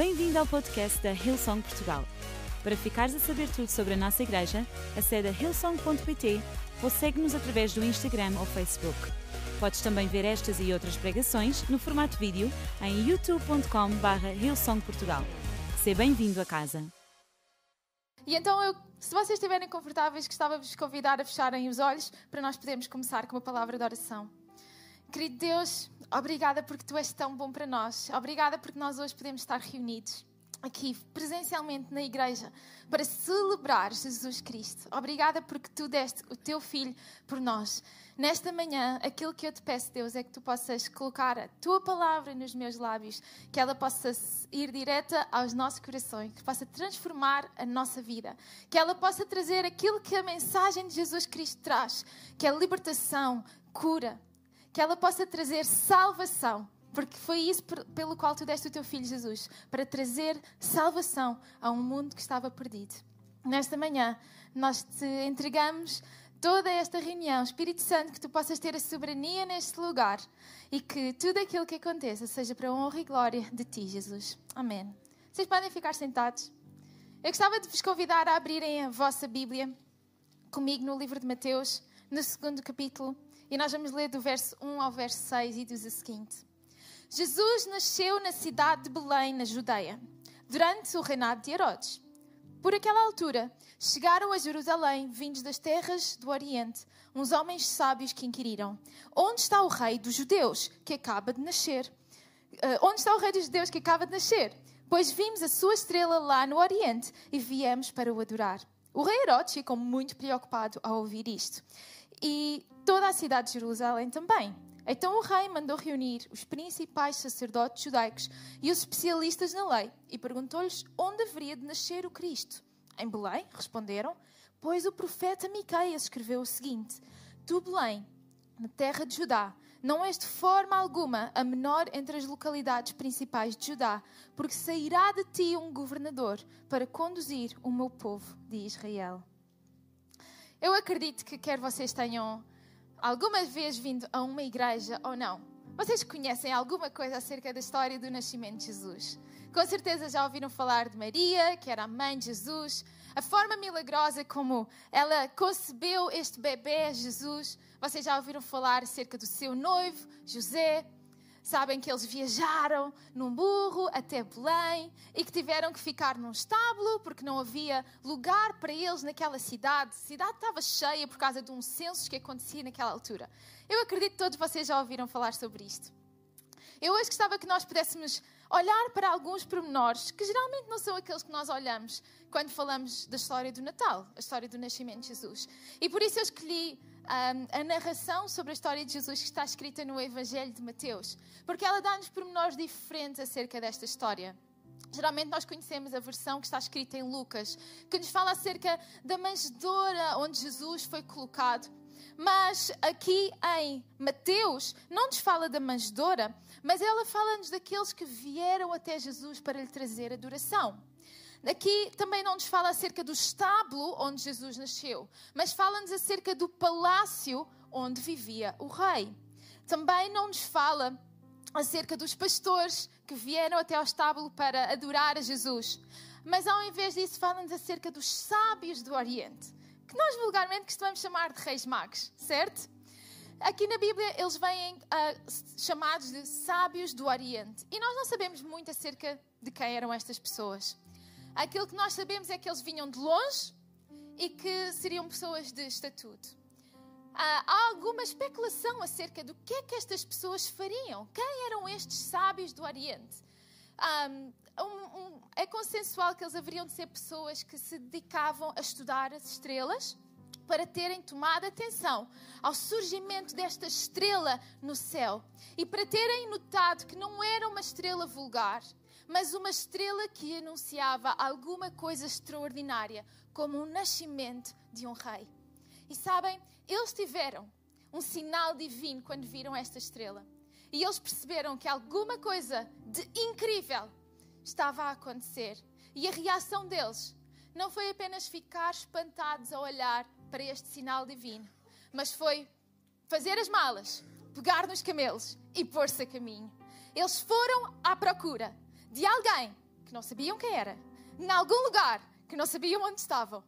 Bem-vindo ao podcast da Hillsong Portugal. Para ficares a saber tudo sobre a nossa igreja, acede a hillsong.pt ou segue-nos através do Instagram ou Facebook. Podes também ver estas e outras pregações no formato vídeo em youtube.com.br hillsongportugal. Seja bem-vindo a casa. E então, eu, se vocês estiverem confortáveis, gostava de vos convidar a fecharem os olhos para nós podermos começar com uma palavra de oração. Querido Deus, obrigada porque tu és tão bom para nós. Obrigada porque nós hoje podemos estar reunidos aqui presencialmente na igreja para celebrar Jesus Cristo. Obrigada porque tu deste o teu filho por nós. Nesta manhã, aquilo que eu te peço, Deus, é que tu possas colocar a tua palavra nos meus lábios, que ela possa ir direta aos nossos corações, que possa transformar a nossa vida, que ela possa trazer aquilo que a mensagem de Jesus Cristo traz, que é libertação, cura, que ela possa trazer salvação, porque foi isso pelo qual tu deste o teu filho Jesus, para trazer salvação a um mundo que estava perdido. Nesta manhã, nós te entregamos toda esta reunião, Espírito Santo, que tu possas ter a soberania neste lugar e que tudo aquilo que aconteça seja para a honra e glória de ti, Jesus. Amém. Vocês podem ficar sentados. Eu gostava de vos convidar a abrirem a vossa Bíblia comigo no livro de Mateus, no segundo capítulo. E nós vamos ler do verso 1 ao verso 6 e diz o seguinte: Jesus nasceu na cidade de Belém, na Judeia, durante o reinado de Herodes. Por aquela altura, chegaram a Jerusalém, vindos das terras do Oriente, uns homens sábios que inquiriram: Onde está o rei dos judeus que acaba de nascer? Uh, onde está o rei dos judeus que acaba de nascer? Pois vimos a sua estrela lá no Oriente e viemos para o adorar. O rei Herodes ficou muito preocupado ao ouvir isto e toda a cidade de Jerusalém também. Então o rei mandou reunir os principais sacerdotes judaicos e os especialistas na lei e perguntou-lhes onde haveria de nascer o Cristo. Em Belém, responderam, pois o profeta Miqueias escreveu o seguinte: Tu, Belém, na terra de Judá, não és de forma alguma a menor entre as localidades principais de Judá, porque sairá de ti um governador para conduzir o meu povo de Israel. Eu acredito que quer vocês tenham alguma vez vindo a uma igreja ou não, vocês conhecem alguma coisa acerca da história do nascimento de Jesus? Com certeza já ouviram falar de Maria, que era a mãe de Jesus, a forma milagrosa como ela concebeu este bebê, Jesus. Vocês já ouviram falar acerca do seu noivo, José, Sabem que eles viajaram num burro até Belém e que tiveram que ficar num estábulo porque não havia lugar para eles naquela cidade. A cidade estava cheia por causa de um censo que acontecia naquela altura. Eu acredito que todos vocês já ouviram falar sobre isto. Eu hoje gostava que nós pudéssemos olhar para alguns pormenores que geralmente não são aqueles que nós olhamos quando falamos da história do Natal, a história do nascimento de Jesus. E por isso eu escolhi a narração sobre a história de Jesus que está escrita no Evangelho de Mateus, porque ela dá-nos pormenores diferentes acerca desta história. Geralmente nós conhecemos a versão que está escrita em Lucas, que nos fala acerca da manjedoura onde Jesus foi colocado. Mas aqui em Mateus não nos fala da manjedoura, mas ela fala-nos daqueles que vieram até Jesus para lhe trazer adoração. Aqui também não nos fala acerca do estábulo onde Jesus nasceu, mas fala-nos acerca do palácio onde vivia o rei. Também não nos fala acerca dos pastores que vieram até ao estábulo para adorar a Jesus, mas ao invés disso fala-nos acerca dos sábios do Oriente, que nós vulgarmente costumamos chamar de reis magos, certo? Aqui na Bíblia eles vêm uh, chamados de sábios do Oriente e nós não sabemos muito acerca de quem eram estas pessoas. Aquilo que nós sabemos é que eles vinham de longe e que seriam pessoas de estatuto. Há alguma especulação acerca do que é que estas pessoas fariam. Quem eram estes sábios do Oriente? Um, um, é consensual que eles haveriam de ser pessoas que se dedicavam a estudar as estrelas para terem tomado atenção ao surgimento desta estrela no céu e para terem notado que não era uma estrela vulgar, mas uma estrela que anunciava alguma coisa extraordinária, como o nascimento de um rei. E sabem, eles tiveram um sinal divino quando viram esta estrela. E eles perceberam que alguma coisa de incrível estava a acontecer. E a reação deles não foi apenas ficar espantados a olhar para este sinal divino, mas foi fazer as malas, pegar nos camelos e pôr-se a caminho. Eles foram à procura de alguém que não sabiam quem era, em algum lugar que não sabiam onde estavam.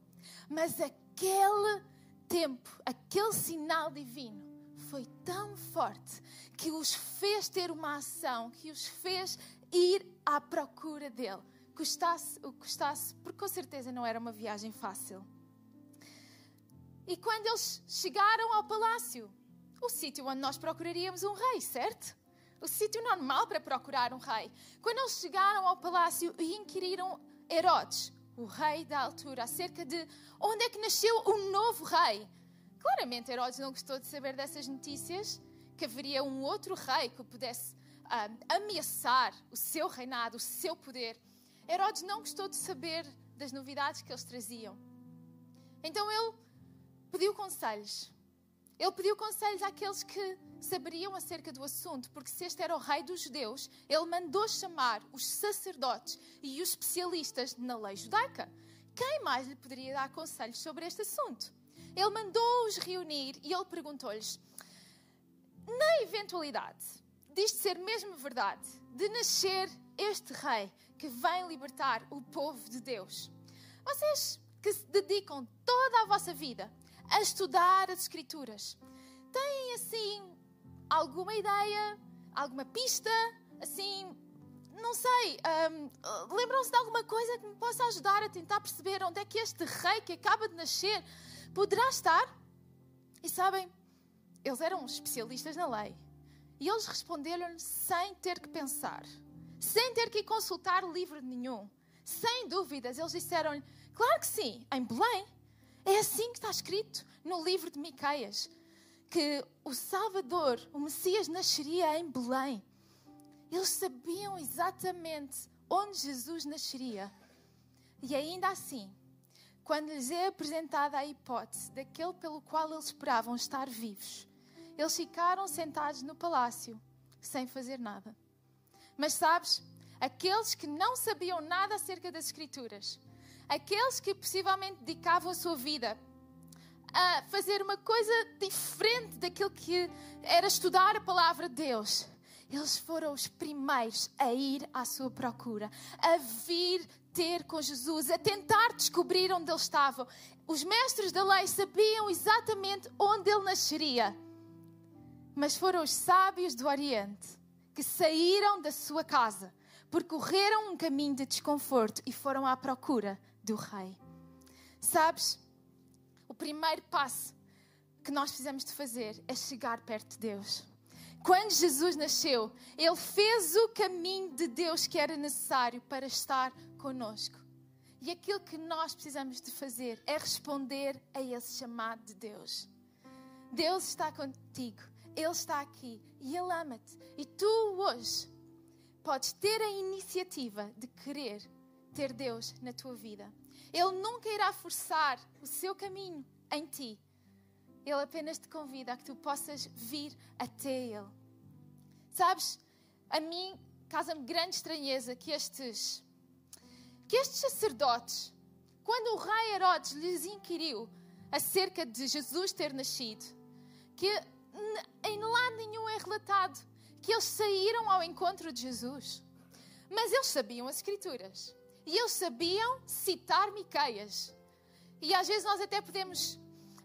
Mas aquele tempo, aquele sinal divino foi tão forte que os fez ter uma ação, que os fez ir à procura dele. Custasse o que custasse, porque com certeza não era uma viagem fácil. E quando eles chegaram ao palácio, o sítio onde nós procuraríamos um rei, certo? O sítio normal para procurar um rei. Quando eles chegaram ao palácio e inquiriram Herodes, o rei da altura, acerca de onde é que nasceu o novo rei. Claramente Herodes não gostou de saber dessas notícias, que haveria um outro rei que pudesse ah, ameaçar o seu reinado, o seu poder. Herodes não gostou de saber das novidades que eles traziam. Então ele pediu conselhos. Ele pediu conselhos àqueles que saberiam acerca do assunto, porque se este era o rei dos judeus, ele mandou chamar os sacerdotes e os especialistas na lei judaica. Quem mais lhe poderia dar conselhos sobre este assunto? Ele mandou-os reunir e ele perguntou-lhes: na eventualidade disto ser mesmo verdade, de nascer este rei que vem libertar o povo de Deus, vocês que se dedicam toda a vossa vida a estudar as Escrituras. Têm assim alguma ideia, alguma pista, assim, não sei, um, lembram-se de alguma coisa que me possa ajudar a tentar perceber onde é que este rei que acaba de nascer poderá estar? E sabem, eles eram especialistas na lei. E eles responderam-lhe sem ter que pensar, sem ter que consultar livro nenhum. Sem dúvidas, eles disseram-lhe: Claro que sim, em Belém. É assim que está escrito no livro de Miqueias, que o Salvador, o Messias, nasceria em Belém. Eles sabiam exatamente onde Jesus nasceria. E ainda assim, quando lhes é apresentada a hipótese daquele pelo qual eles esperavam estar vivos, eles ficaram sentados no palácio, sem fazer nada. Mas sabes, aqueles que não sabiam nada acerca das Escrituras, aqueles que possivelmente dedicavam a sua vida a fazer uma coisa diferente daquilo que era estudar a palavra de Deus, eles foram os primeiros a ir à sua procura, a vir ter com Jesus, a tentar descobrir onde ele estava. Os mestres da lei sabiam exatamente onde ele nasceria, mas foram os sábios do Oriente que saíram da sua casa, percorreram um caminho de desconforto e foram à procura do Rei. Sabes, o primeiro passo que nós precisamos de fazer é chegar perto de Deus. Quando Jesus nasceu, ele fez o caminho de Deus que era necessário para estar conosco. E aquilo que nós precisamos de fazer é responder a esse chamado de Deus. Deus está contigo, Ele está aqui e Ele ama-te. E tu hoje podes ter a iniciativa de querer ter Deus na tua vida. Ele nunca irá forçar o seu caminho em ti. Ele apenas te convida a que tu possas vir até Ele. Sabes, a mim causa-me grande estranheza que estes, que estes sacerdotes, quando o rei Herodes lhes inquiriu acerca de Jesus ter nascido, que em lado nenhum é relatado que eles saíram ao encontro de Jesus. Mas eles sabiam as Escrituras. E eles sabiam citar Miqueias. E às vezes nós até podemos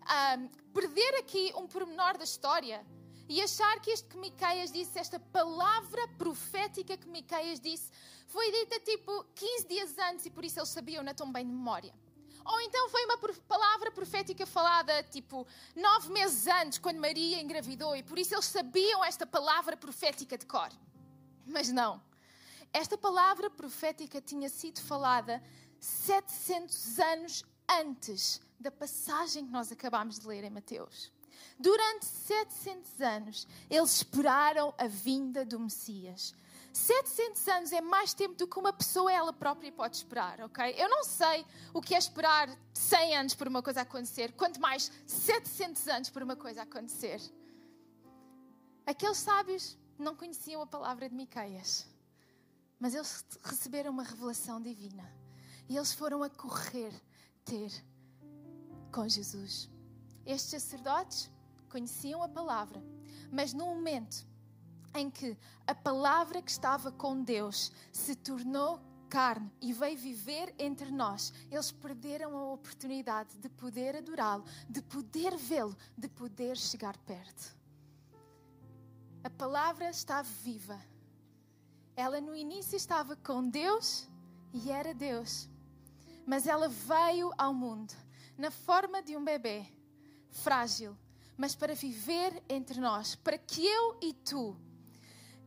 um, perder aqui um pormenor da história e achar que isto que Miqueias disse, esta palavra profética que Miqueias disse, foi dita tipo 15 dias antes e por isso eles sabiam-na tão bem de memória. Ou então foi uma palavra profética falada tipo nove meses antes, quando Maria engravidou, e por isso eles sabiam esta palavra profética de cor. Mas não. Esta palavra profética tinha sido falada 700 anos antes da passagem que nós acabámos de ler em Mateus. Durante 700 anos, eles esperaram a vinda do Messias. 700 anos é mais tempo do que uma pessoa ela própria pode esperar, ok? Eu não sei o que é esperar 100 anos por uma coisa acontecer, quanto mais 700 anos por uma coisa acontecer. Aqueles sábios não conheciam a palavra de Miqueias, mas eles receberam uma revelação divina e eles foram a correr ter com Jesus. Estes sacerdotes conheciam a palavra, mas no momento em que a palavra que estava com Deus se tornou carne e veio viver entre nós, eles perderam a oportunidade de poder adorá-lo, de poder vê-lo, de poder chegar perto. A palavra está viva. Ela no início estava com Deus e era Deus. Mas ela veio ao mundo na forma de um bebê, frágil, mas para viver entre nós, para que eu e tu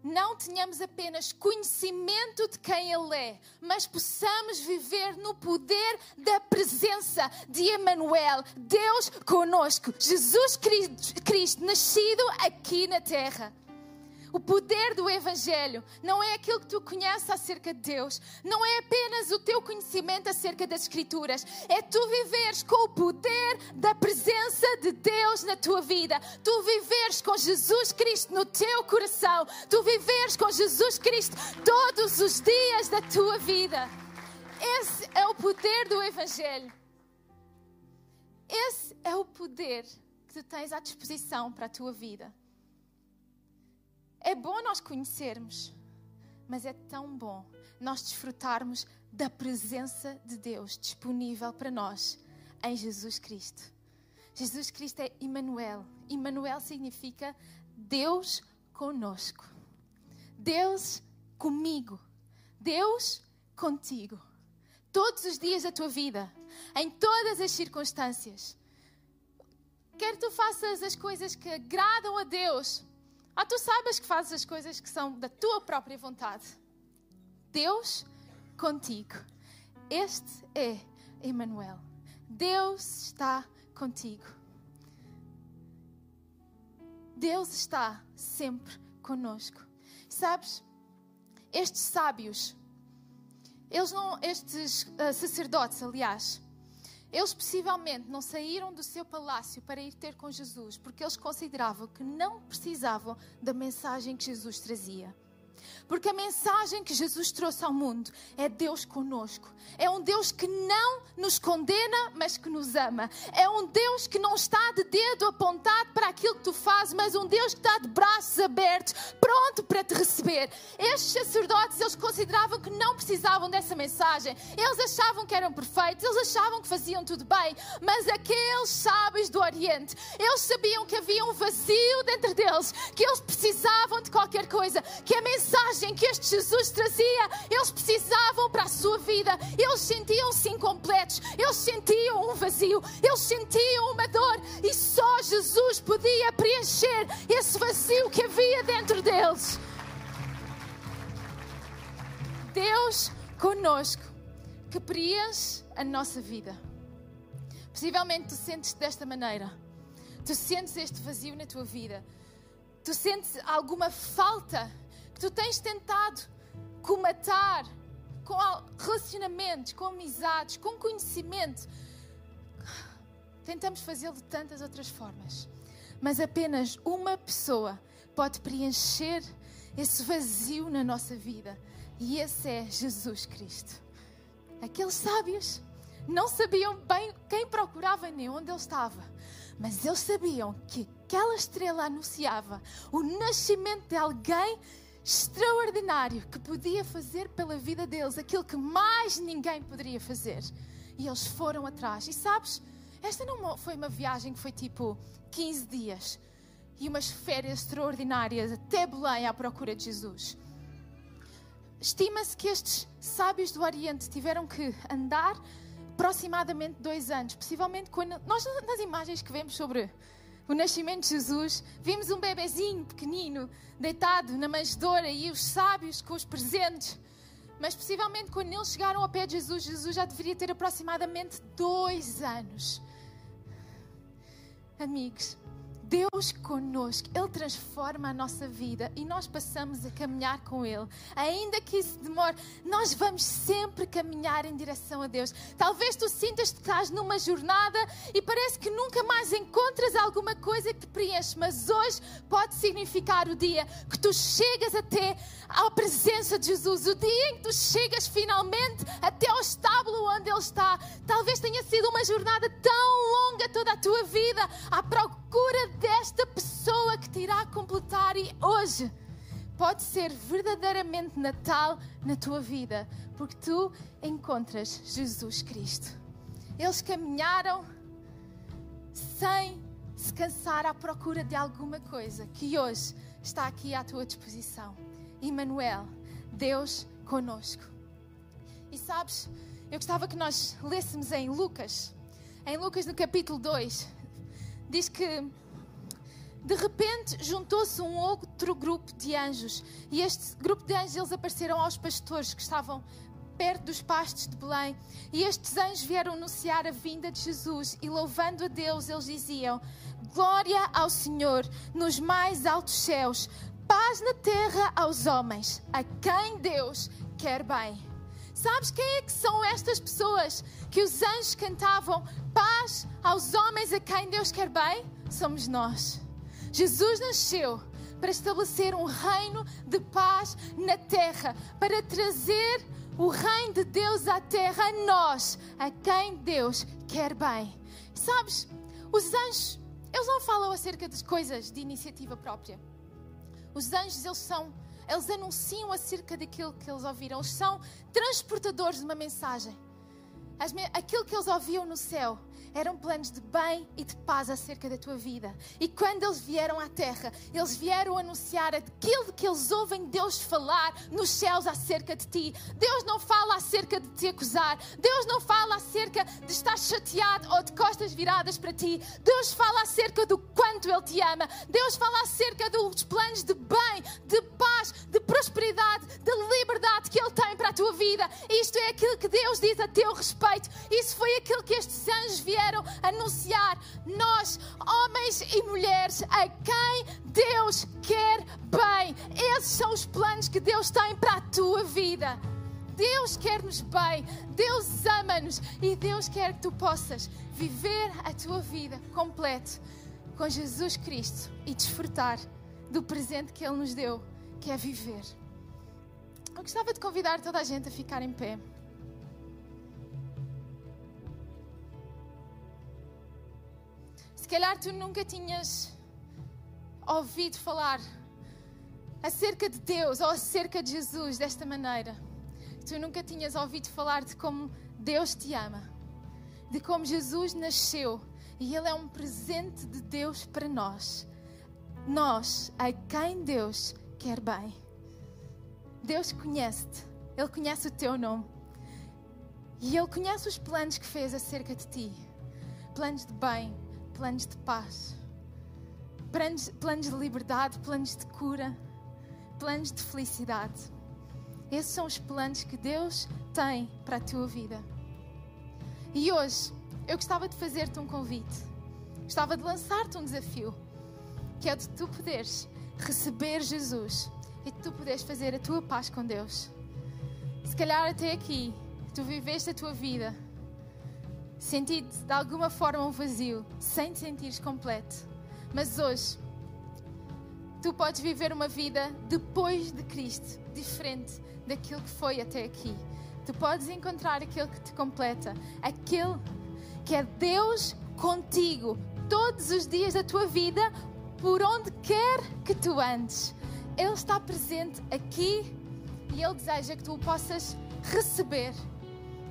não tenhamos apenas conhecimento de quem Ele é, mas possamos viver no poder da presença de Emmanuel, Deus conosco, Jesus Cristo, nascido aqui na terra. O poder do Evangelho não é aquilo que tu conheces acerca de Deus, não é apenas o teu conhecimento acerca das Escrituras, é tu viveres com o poder da presença de Deus na tua vida, tu viveres com Jesus Cristo no teu coração, tu viveres com Jesus Cristo todos os dias da tua vida. Esse é o poder do Evangelho. Esse é o poder que tu tens à disposição para a tua vida. É bom nós conhecermos, mas é tão bom nós desfrutarmos da presença de Deus disponível para nós em Jesus Cristo. Jesus Cristo é Emmanuel. Emmanuel significa Deus conosco. Deus comigo. Deus contigo. Todos os dias da tua vida, em todas as circunstâncias. Quer tu faças as coisas que agradam a Deus ah, tu sabes que fazes as coisas que são da tua própria vontade. Deus contigo. Este é Emmanuel. Deus está contigo. Deus está sempre conosco. Sabes, estes sábios, eles não, estes uh, sacerdotes, aliás, eles possivelmente não saíram do seu palácio para ir ter com Jesus porque eles consideravam que não precisavam da mensagem que Jesus trazia. Porque a mensagem que Jesus trouxe ao mundo é Deus conosco. É um Deus que não nos condena, mas que nos ama. É um Deus que não está de dedo apontado para aquilo que tu fazes, mas um Deus que está de braços abertos, pronto para te receber. Estes sacerdotes, eles consideravam que não precisavam dessa mensagem. Eles achavam que eram perfeitos, eles achavam que faziam tudo bem. Mas aqueles sábios do Oriente, eles sabiam que havia um vazio dentro deles, que eles precisavam de qualquer coisa, que a mensagem mensagem que este Jesus trazia, eles precisavam para a sua vida. Eles sentiam-se incompletos, eles sentiam um vazio, eles sentiam uma dor e só Jesus podia preencher esse vazio que havia dentro deles. Deus conosco que preenche a nossa vida. Possivelmente tu sentes desta maneira. Tu sentes este vazio na tua vida. Tu sentes alguma falta tu tens tentado comatar com relacionamentos, com amizades, com conhecimento. Tentamos fazê-lo de tantas outras formas, mas apenas uma pessoa pode preencher esse vazio na nossa vida, e esse é Jesus Cristo. Aqueles sábios não sabiam bem quem procurava nem onde ele estava, mas eles sabiam que aquela estrela anunciava o nascimento de alguém extraordinário que podia fazer pela vida deles aquilo que mais ninguém poderia fazer. E eles foram atrás. E sabes, esta não foi uma viagem que foi tipo 15 dias e umas férias extraordinárias até Belém à procura de Jesus. Estima-se que estes sábios do Oriente tiveram que andar aproximadamente dois anos, possivelmente quando nós nas imagens que vemos sobre o nascimento de Jesus, vimos um bebezinho pequenino deitado na manjedoura e os sábios com os presentes. Mas possivelmente quando eles chegaram ao pé de Jesus, Jesus já deveria ter aproximadamente dois anos. Amigos, Deus conosco, Ele transforma a nossa vida e nós passamos a caminhar com Ele. Ainda que isso demore, nós vamos sempre caminhar em direção a Deus. Talvez tu sintas que estás numa jornada e parece que nunca mais encontras alguma coisa que te preenche, mas hoje pode significar o dia que tu chegas até à presença de Jesus, o dia em que tu chegas finalmente até ao estábulo onde Ele está. Talvez tenha sido uma jornada tão longa toda a tua vida à procura desta pessoa que te irá completar e hoje pode ser verdadeiramente Natal na tua vida, porque tu encontras Jesus Cristo. Eles caminharam sem se cansar à procura de alguma coisa que hoje está aqui à tua disposição. Emmanuel, Deus conosco. E sabes, eu gostava que nós lêssemos em Lucas, em Lucas no capítulo 2, diz que de repente juntou-se um outro grupo de anjos e este grupo de anjos eles apareceram aos pastores que estavam perto dos pastos de Belém e estes anjos vieram anunciar a vinda de Jesus e louvando a Deus eles diziam glória ao Senhor nos mais altos céus paz na terra aos homens a quem Deus quer bem Sabes quem é que são estas pessoas que os anjos cantavam paz aos homens a quem Deus quer bem? Somos nós. Jesus nasceu para estabelecer um reino de paz na terra, para trazer o reino de Deus à terra a nós, a quem Deus quer bem. Sabes, os anjos, eles não falam acerca de coisas de iniciativa própria. Os anjos, eles são eles anunciam acerca daquilo que eles ouviram. Eles são transportadores de uma mensagem. Aquilo que eles ouviam no céu eram planos de bem e de paz acerca da tua vida. E quando eles vieram à terra, eles vieram anunciar aquilo que eles ouvem Deus falar nos céus acerca de ti. Deus não fala acerca de te acusar. Deus não fala acerca de estar chateado ou de costas viradas para ti. Deus fala acerca do quanto Ele te ama. Deus fala acerca dos planos de bem, de paz, de prosperidade, de liberdade que Ele tem para a tua vida. Isto é aquilo que Deus diz a teu respeito. Isso foi aquilo anunciar. Nós, homens e mulheres, a quem Deus quer bem. Esses são os planos que Deus tem para a tua vida. Deus quer-nos bem, Deus ama-nos e Deus quer que tu possas viver a tua vida completa com Jesus Cristo e desfrutar do presente que Ele nos deu, que é viver. Eu gostava de convidar toda a gente a ficar em pé. Calhar tu nunca tinhas ouvido falar acerca de Deus ou acerca de Jesus desta maneira. Tu nunca tinhas ouvido falar de como Deus te ama, de como Jesus nasceu e Ele é um presente de Deus para nós. Nós, a quem Deus quer bem. Deus conhece-te, Ele conhece o teu nome e Ele conhece os planos que fez acerca de ti planos de bem, planos de paz, planos, planos de liberdade, planos de cura, planos de felicidade. Esses são os planos que Deus tem para a tua vida. E hoje eu gostava de fazer-te um convite, gostava de lançar-te um desafio, que é de tu poderes receber Jesus e de tu poderes fazer a tua paz com Deus. Se calhar até aqui tu viveste a tua vida sentido de alguma forma um vazio, sem te sentires completo. Mas hoje, tu podes viver uma vida depois de Cristo, diferente daquilo que foi até aqui. Tu podes encontrar aquele que te completa, aquele que é Deus contigo todos os dias da tua vida, por onde quer que tu andes. Ele está presente aqui e Ele deseja que tu o possas receber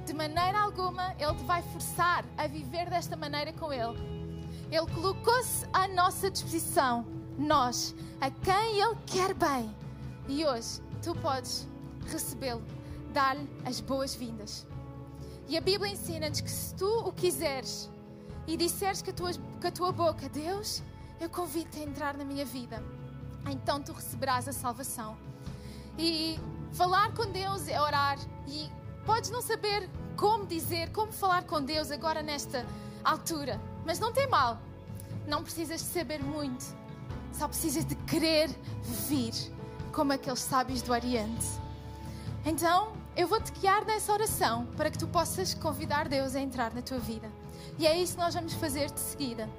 de maneira alguma Ele te vai forçar a viver desta maneira com Ele. Ele colocou-se à nossa disposição, nós, a quem Ele quer bem. E hoje tu podes recebê-lo, dar-lhe as boas-vindas. E a Bíblia ensina-nos que se tu o quiseres e disseres com a tua, com a tua boca, Deus, eu convido-te a entrar na minha vida, então tu receberás a salvação. E falar com Deus é orar e Podes não saber como dizer, como falar com Deus agora nesta altura, mas não tem mal. Não precisas de saber muito, só precisas de querer vir como aqueles sábios do Oriente. Então, eu vou-te guiar nessa oração para que tu possas convidar Deus a entrar na tua vida. E é isso que nós vamos fazer de seguida.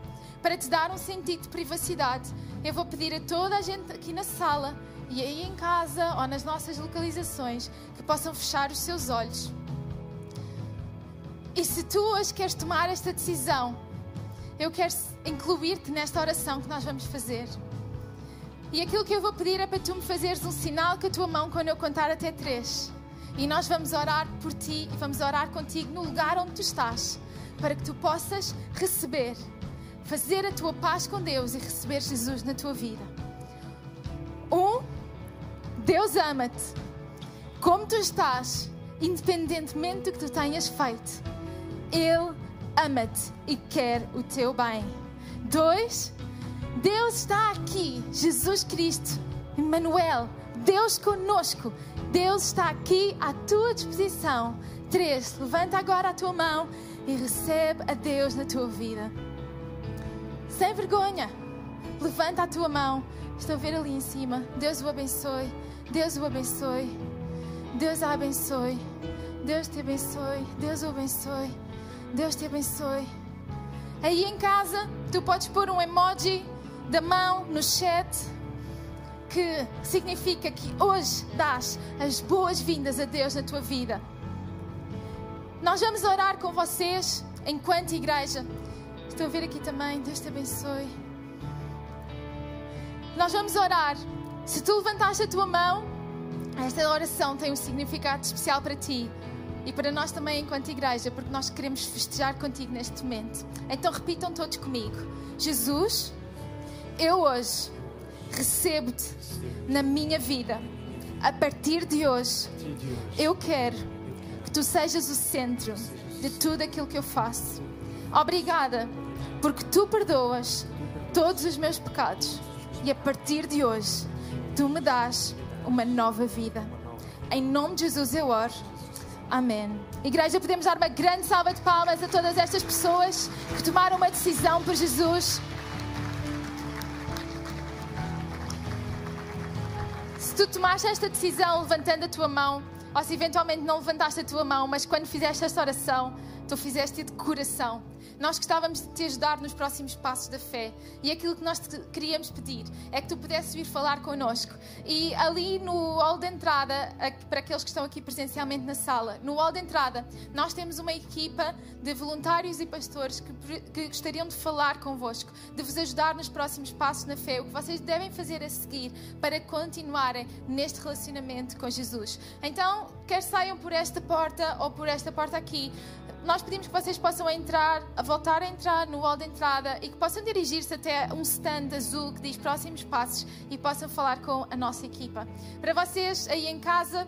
Para te dar um sentido de privacidade, eu vou pedir a toda a gente aqui na sala e aí em casa ou nas nossas localizações que possam fechar os seus olhos. E se tu hoje queres tomar esta decisão, eu quero incluir-te nesta oração que nós vamos fazer. E aquilo que eu vou pedir é para tu me fazeres um sinal com a tua mão quando eu contar até três. E nós vamos orar por ti e vamos orar contigo no lugar onde tu estás, para que tu possas receber, fazer a tua paz com Deus e receber Jesus na tua vida. Um, Deus ama-te. Como tu estás, independentemente do que tu tenhas feito, Ele ama-te e quer o teu bem. Dois, Deus está aqui, Jesus Cristo, Emmanuel, Deus conosco. Deus está aqui à tua disposição. Três, levanta agora a tua mão e recebe a Deus na tua vida. Sem vergonha, levanta a tua mão. Estou a ver ali em cima. Deus o abençoe. Deus o abençoe. Deus a abençoe. Deus te abençoe. Deus o abençoe. Deus te abençoe. Aí em casa, tu podes pôr um emoji da mão no chat que significa que hoje dás as boas-vindas a Deus na tua vida. Nós vamos orar com vocês enquanto igreja. Estou a ver aqui também. Deus te abençoe. Nós vamos orar. Se tu levantaste a tua mão, esta oração tem um significado especial para ti e para nós também enquanto igreja, porque nós queremos festejar contigo neste momento. Então repitam todos comigo: Jesus, eu hoje recebo-te na minha vida. A partir de hoje, eu quero que tu sejas o centro de tudo aquilo que eu faço. Obrigada, porque tu perdoas todos os meus pecados e a partir de hoje, tu me dás uma nova vida. Em nome de Jesus eu oro. Amém. Igreja, podemos dar uma grande salva de palmas a todas estas pessoas que tomaram uma decisão por Jesus. Se tu tomaste esta decisão levantando a tua mão, ou se eventualmente não levantaste a tua mão, mas quando fizeste esta oração, tu fizeste de coração. Nós gostávamos de te ajudar nos próximos passos da fé. E aquilo que nós te queríamos pedir é que tu pudesses vir falar connosco. E ali no hall de entrada, para aqueles que estão aqui presencialmente na sala, no hall de entrada, nós temos uma equipa de voluntários e pastores que, que gostariam de falar convosco, de vos ajudar nos próximos passos na fé, o que vocês devem fazer a seguir para continuarem neste relacionamento com Jesus. Então, quer saiam por esta porta ou por esta porta aqui, nós pedimos que vocês possam entrar, voltar a entrar no hall de entrada e que possam dirigir-se até um stand azul que diz próximos passos e possam falar com a nossa equipa. Para vocês aí em casa,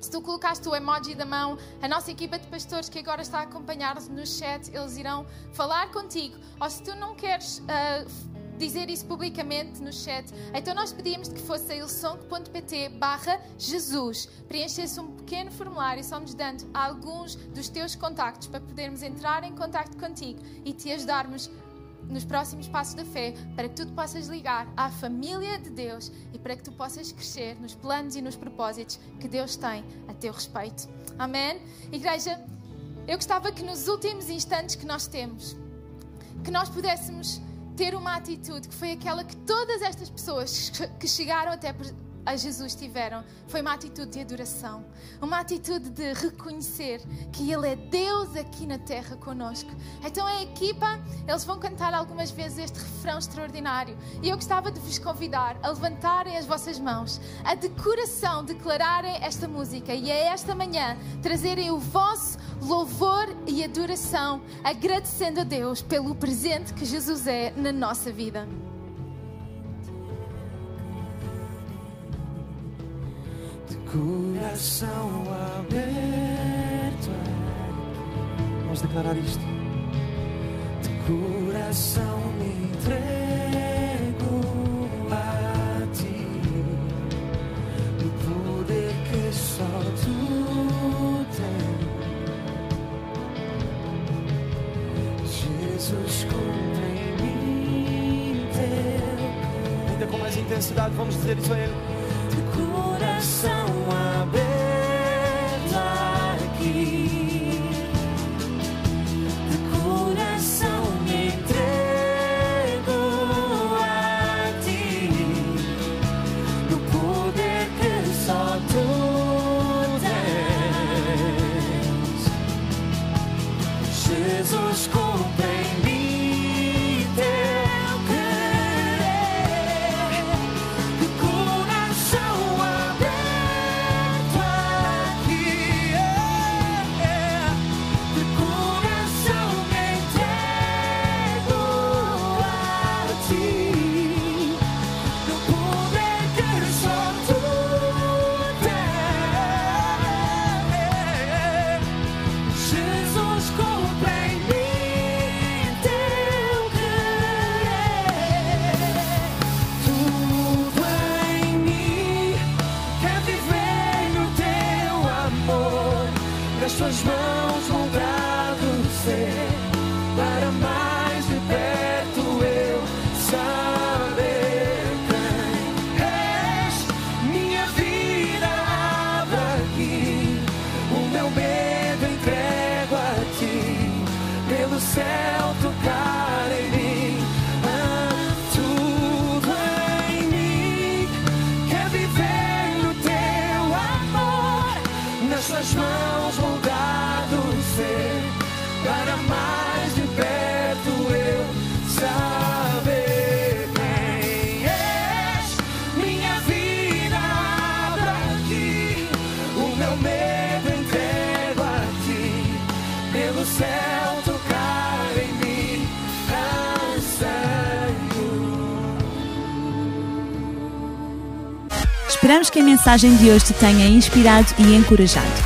se tu colocaste o emoji da mão, a nossa equipa de pastores que agora está a acompanhar-nos no chat, eles irão falar contigo. Ou se tu não queres uh, dizer isso publicamente no chat, então nós pedimos que fosse a ilsong.pt barra Jesus. Preenchesse um pequeno formulário, só nos dando alguns dos teus contactos para podermos entrar em contacto contigo e te ajudarmos nos próximos passos da fé, para que tu te possas ligar à família de Deus e para que tu possas crescer nos planos e nos propósitos que Deus tem a teu respeito. Amém? Igreja, eu gostava que nos últimos instantes que nós temos, que nós pudéssemos ter uma atitude que foi aquela que todas estas pessoas que chegaram até a Jesus tiveram foi uma atitude de adoração, uma atitude de reconhecer que Ele é Deus aqui na terra conosco. Então a equipa, eles vão cantar algumas vezes este refrão extraordinário e eu gostava de vos convidar a levantarem as vossas mãos, a de coração declararem esta música e a esta manhã trazerem o vosso louvor e adoração, agradecendo a Deus pelo presente que Jesus é na nossa vida. coração aberto. Vamos declarar isto. De coração me entrego Jesus cumpre em mim teu. Ainda com mais intensidade, vamos dizer isso a Ele. nas mãos moldado ser, para mais de perto eu saber quem és. Minha vida abro aqui, o meu medo entrego a ti, pelo céu tocar em mim. Esperamos que a mensagem de hoje te tenha inspirado e encorajado.